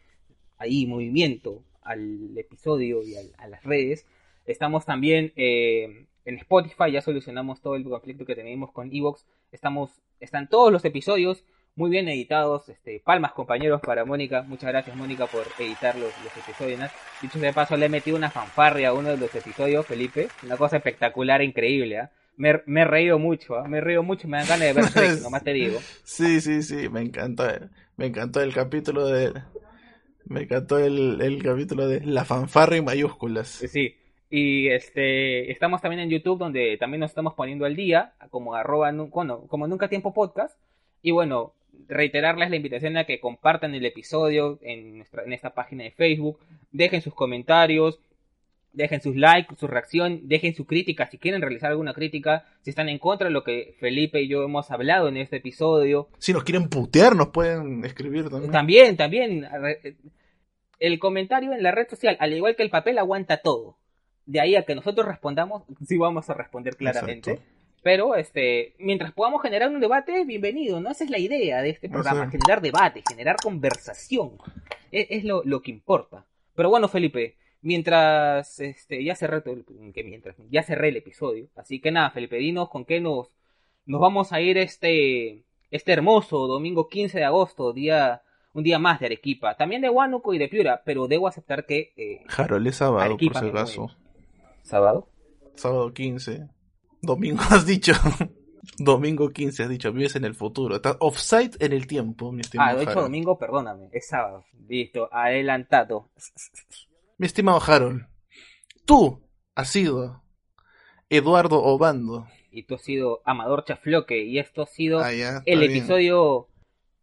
ahí movimiento al episodio y a las redes. Estamos también eh, en Spotify, ya solucionamos todo el conflicto que tenemos con Evox. Estamos, están todos los episodios muy bien editados. Este, palmas compañeros para Mónica. Muchas gracias Mónica por editar los, episodios. Dicho de paso, le he metido una fanfarria a uno de los episodios, Felipe. Una cosa espectacular, increíble. ¿eh? me, he reído mucho, ¿ah? me he reído mucho, me dan ganas de ver Shrek, nomás te digo. Sí, sí, sí, me encantó, me encantó el capítulo de, me encantó el, el capítulo de la fanfarra en mayúsculas. Sí, y este, estamos también en YouTube donde también nos estamos poniendo al día, como arroba, bueno, como nunca tiempo podcast, y bueno, reiterarles la invitación a que compartan el episodio en, nuestra, en esta página de Facebook, dejen sus comentarios, Dejen sus likes, su reacción, dejen su crítica si quieren realizar alguna crítica, si están en contra de lo que Felipe y yo hemos hablado en este episodio. Si nos quieren putear, nos pueden escribir también. También, también. El comentario en la red social, al igual que el papel, aguanta todo. De ahí a que nosotros respondamos, sí vamos a responder claramente. Pero este, mientras podamos generar un debate, bienvenido, ¿no? Esa es la idea de este programa, generar debate, generar conversación. Es, es lo, lo, que importa. Pero bueno, Felipe, mientras este, ya cerré todo el, que mientras ya cerré el episodio. Así que nada, Felipe, dinos con qué nos, nos vamos a ir este, este hermoso domingo 15 de agosto, día un día más de Arequipa, también de Huánuco y de Piura, pero debo aceptar que... Eh, Harold, es sábado, por si acaso. ¿Sábado? Sábado 15. Domingo has dicho. domingo 15 has dicho, vives en el futuro. Estás offside en el tiempo, mi estimado Ah, de hecho Harold. domingo, perdóname, es sábado. Listo, adelantado. Mi estimado Harold, tú has sido Eduardo Obando. Y tú has sido Amador Chafloque y esto ha sido Ah, ya, el bien. episodio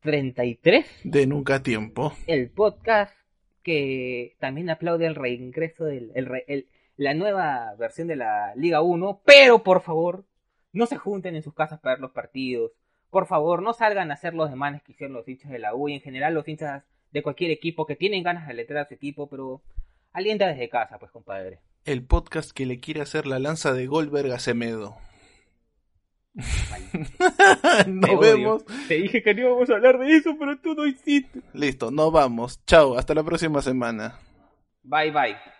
33, De nunca tiempo. el podcast que también aplaude el reingreso del el re- el- la nueva versión de la Liga 1, pero por favor, no se junten en sus casas para ver los partidos. Por favor, no salgan a hacer los demanes que hicieron los hinchas de la U y en general los hinchas de cualquier equipo que tienen ganas de letrar a su equipo, pero alienta desde casa, pues compadre. El podcast que le quiere hacer la lanza de Goldberg a Semedo. Nos vemos. Te dije que no íbamos a hablar de eso, pero tú no hiciste. Listo, nos vamos. Chao, hasta la próxima semana. Bye bye.